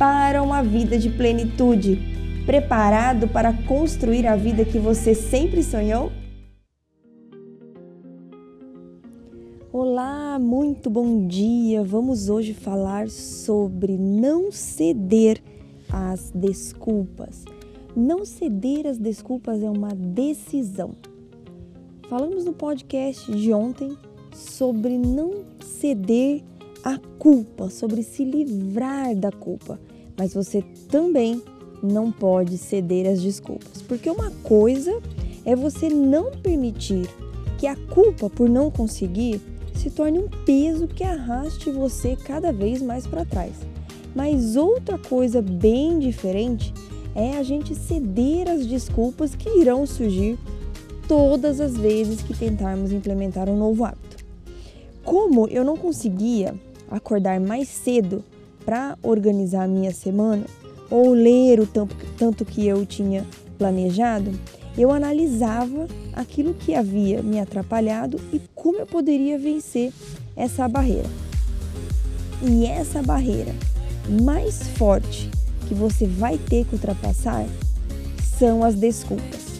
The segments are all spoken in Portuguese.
para uma vida de plenitude. Preparado para construir a vida que você sempre sonhou? Olá, muito bom dia! Vamos hoje falar sobre não ceder às desculpas. Não ceder às desculpas é uma decisão. Falamos no podcast de ontem sobre não ceder à culpa, sobre se livrar da culpa mas você também não pode ceder às desculpas, porque uma coisa é você não permitir que a culpa por não conseguir se torne um peso que arraste você cada vez mais para trás. Mas outra coisa bem diferente é a gente ceder às desculpas que irão surgir todas as vezes que tentarmos implementar um novo hábito. Como eu não conseguia acordar mais cedo para organizar a minha semana ou ler o tanto, tanto que eu tinha planejado, eu analisava aquilo que havia me atrapalhado e como eu poderia vencer essa barreira. E essa barreira mais forte que você vai ter que ultrapassar são as desculpas.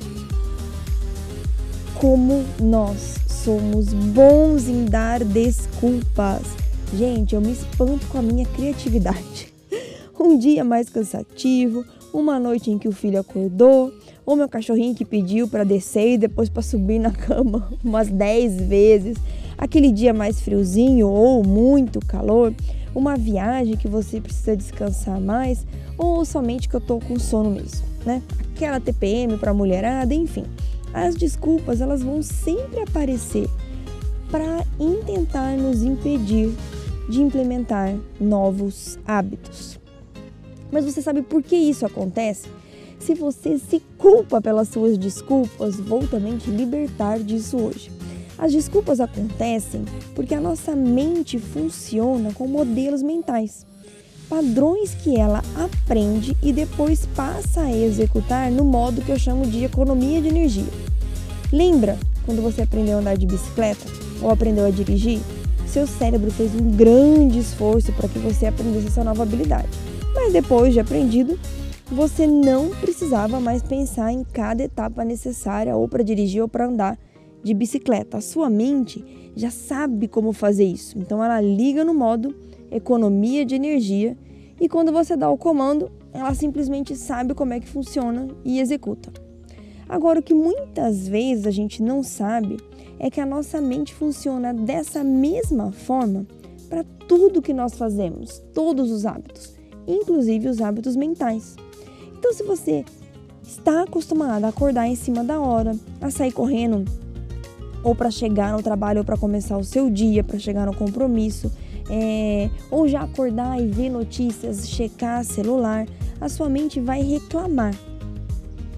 Como nós somos bons em dar desculpas. Gente, eu me espanto com a minha criatividade. Um dia mais cansativo, uma noite em que o filho acordou, ou meu cachorrinho que pediu para descer e depois para subir na cama umas 10 vezes, aquele dia mais friozinho ou muito calor, uma viagem que você precisa descansar mais, ou somente que eu tô com sono mesmo, né? Aquela TPM para mulherada, enfim. As desculpas, elas vão sempre aparecer para intentar nos impedir de implementar novos hábitos. Mas você sabe por que isso acontece? Se você se culpa pelas suas desculpas, vou também te libertar disso hoje. As desculpas acontecem porque a nossa mente funciona com modelos mentais, padrões que ela aprende e depois passa a executar no modo que eu chamo de economia de energia. Lembra quando você aprendeu a andar de bicicleta ou aprendeu a dirigir? Seu cérebro fez um grande esforço para que você aprendesse essa nova habilidade. Mas depois de aprendido, você não precisava mais pensar em cada etapa necessária ou para dirigir ou para andar de bicicleta. A sua mente já sabe como fazer isso. Então ela liga no modo economia de energia e quando você dá o comando, ela simplesmente sabe como é que funciona e executa. Agora, o que muitas vezes a gente não sabe é que a nossa mente funciona dessa mesma forma para tudo que nós fazemos, todos os hábitos, inclusive os hábitos mentais. Então, se você está acostumado a acordar em cima da hora, a sair correndo, ou para chegar no trabalho, ou para começar o seu dia, para chegar no compromisso, é, ou já acordar e ver notícias, checar celular, a sua mente vai reclamar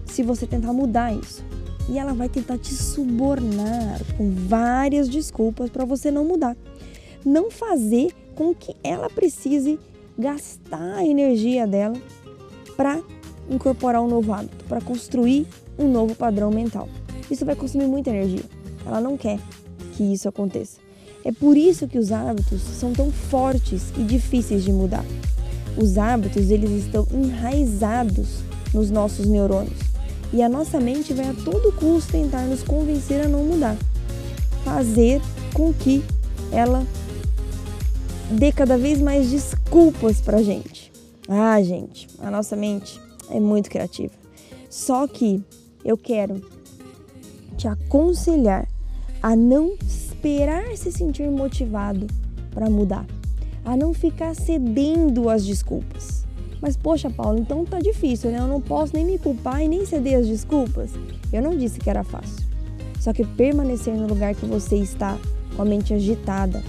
se você tentar mudar isso e ela vai tentar te subornar com várias desculpas para você não mudar. Não fazer com que ela precise gastar a energia dela para incorporar um novo hábito, para construir um novo padrão mental. Isso vai consumir muita energia. Ela não quer que isso aconteça. É por isso que os hábitos são tão fortes e difíceis de mudar. Os hábitos, eles estão enraizados nos nossos neurônios. E a nossa mente vai a todo custo tentar nos convencer a não mudar. Fazer com que ela dê cada vez mais desculpas pra gente. Ah, gente, a nossa mente é muito criativa. Só que eu quero te aconselhar a não esperar se sentir motivado para mudar, a não ficar cedendo às desculpas. Mas poxa, Paulo, então tá difícil, né? Eu não posso nem me culpar e nem ceder as desculpas. Eu não disse que era fácil. Só que permanecer no lugar que você está, com a mente agitada,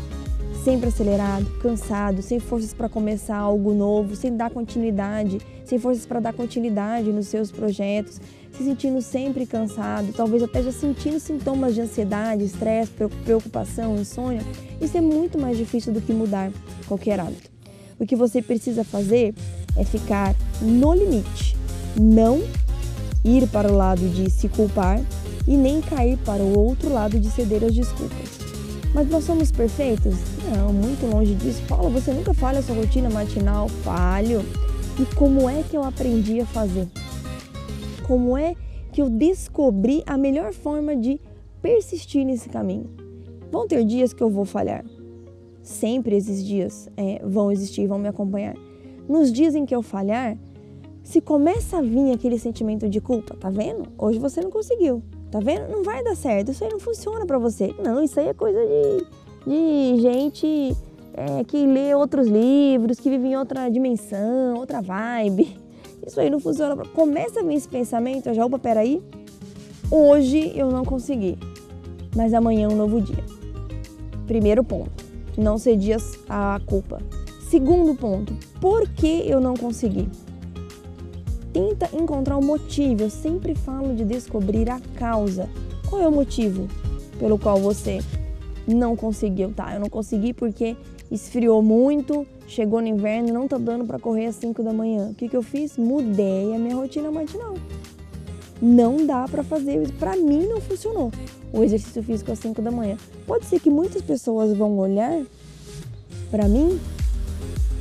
sempre acelerado, cansado, sem forças para começar algo novo, sem dar continuidade, sem forças para dar continuidade nos seus projetos, se sentindo sempre cansado, talvez até já sentindo sintomas de ansiedade, estresse, preocupação, insônia, isso é muito mais difícil do que mudar qualquer hábito. O que você precisa fazer é ficar no limite, não ir para o lado de se culpar e nem cair para o outro lado de ceder às desculpas. Mas nós somos perfeitos? Não, muito longe disso. Paula, você nunca falha a sua rotina matinal? Falho. E como é que eu aprendi a fazer? Como é que eu descobri a melhor forma de persistir nesse caminho? Vão ter dias que eu vou falhar. Sempre esses dias é, vão existir, vão me acompanhar. Nos dias em que eu falhar, se começa a vir aquele sentimento de culpa, tá vendo? Hoje você não conseguiu. Tá vendo? Não vai dar certo, isso aí não funciona para você. Não, isso aí é coisa de, de gente é, que lê outros livros, que vive em outra dimensão, outra vibe. Isso aí não funciona. Pra... Começa a vir esse pensamento, já, opa, peraí. Hoje eu não consegui, mas amanhã é um novo dia. Primeiro ponto, não cedias a culpa. Segundo ponto, por que eu não consegui? tenta encontrar o motivo. Eu sempre falo de descobrir a causa. Qual é o motivo pelo qual você não conseguiu? Tá, eu não consegui porque esfriou muito, chegou no inverno, não tá dando para correr às 5 da manhã. O que, que eu fiz? Mudei a minha rotina matinal. Não dá para fazer, para mim não funcionou o exercício físico às 5 da manhã. Pode ser que muitas pessoas vão olhar para mim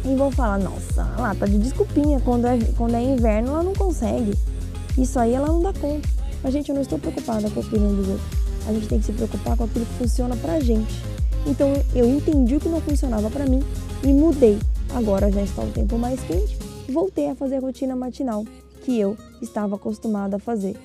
e vão falar, nossa, ela tá de desculpinha, quando é, quando é inverno ela não consegue. Isso aí ela não dá conta. Mas, gente, eu não estou preocupada com a opinião dos outros. A gente tem que se preocupar com aquilo que funciona pra gente. Então, eu entendi o que não funcionava para mim e mudei. Agora já está o tempo mais quente, voltei a fazer a rotina matinal que eu estava acostumada a fazer.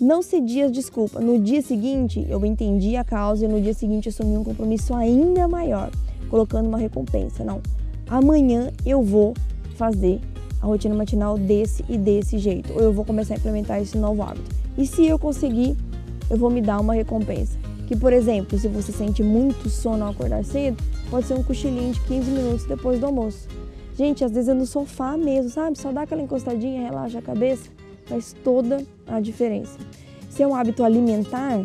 Não cedi as desculpas. No dia seguinte, eu entendi a causa e no dia seguinte assumi um compromisso ainda maior, colocando uma recompensa. Não, amanhã eu vou fazer a rotina matinal desse e desse jeito, ou eu vou começar a implementar esse novo hábito. E se eu conseguir, eu vou me dar uma recompensa. Que, por exemplo, se você sente muito sono ao acordar cedo, pode ser um cochilinho de 15 minutos depois do almoço. Gente, às vezes é no sofá mesmo, sabe? Só dá aquela encostadinha, relaxa a cabeça, faz toda a diferença. Se é um hábito alimentar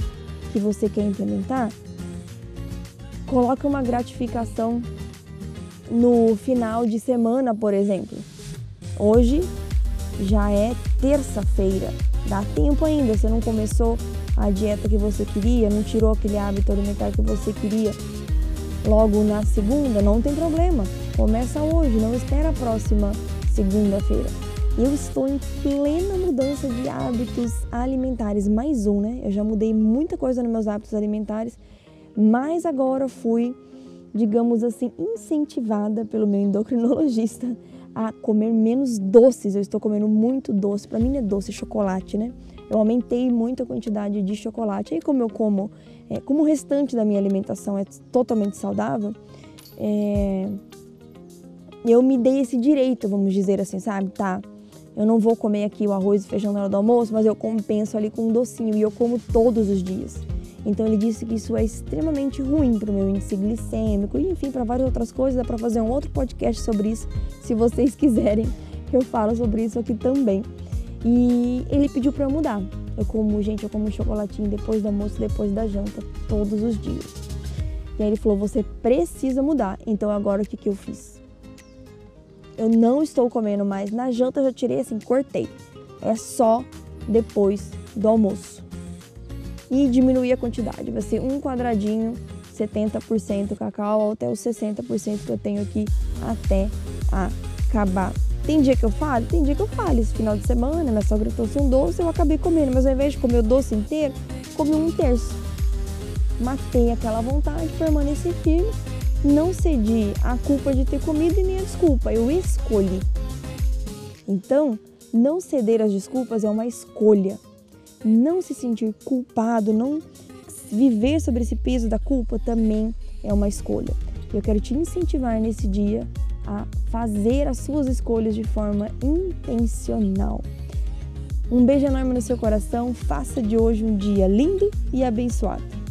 que você quer implementar, coloque uma gratificação no final de semana, por exemplo. Hoje já é terça-feira, dá tempo ainda, você não começou a dieta que você queria, não tirou aquele hábito alimentar que você queria logo na segunda, não tem problema. Começa hoje, não espera a próxima segunda-feira. Eu estou em plena mudança de hábitos alimentares, mais um, né? Eu já mudei muita coisa nos meus hábitos alimentares, mas agora fui digamos assim, incentivada pelo meu endocrinologista a comer menos doces. Eu estou comendo muito doce. Para mim é doce, chocolate, né? Eu aumentei muito a quantidade de chocolate. Aí como eu como, é, como o restante da minha alimentação é totalmente saudável, é, eu me dei esse direito, vamos dizer assim, sabe? Tá, eu não vou comer aqui o arroz e feijão na hora do almoço, mas eu compenso ali com um docinho e eu como todos os dias. Então ele disse que isso é extremamente ruim para o meu índice glicêmico e enfim, para várias outras coisas. Dá para fazer um outro podcast sobre isso, se vocês quiserem. Eu falo sobre isso aqui também. E ele pediu para eu mudar. Eu como, gente, eu como chocolatinho depois do almoço, depois da janta, todos os dias. E aí ele falou: você precisa mudar. Então agora o que, que eu fiz? Eu não estou comendo mais. Na janta eu já tirei assim, cortei. É só depois do almoço e diminuir a quantidade. Vai ser um quadradinho, 70% cacau, até os 60% que eu tenho aqui até acabar. Tem dia que eu falo? Tem dia que eu falo. Esse final de semana, minha sogra trouxe um doce, eu acabei comendo, mas ao invés de comer o doce inteiro, comi um terço. Matei aquela vontade, permaneci firme, não cedi a culpa de ter comido e nem a desculpa, eu escolhi. Então, não ceder às desculpas é uma escolha não se sentir culpado, não viver sobre esse peso da culpa também é uma escolha. Eu quero te incentivar nesse dia a fazer as suas escolhas de forma intencional. Um beijo enorme no seu coração, faça de hoje um dia lindo e abençoado.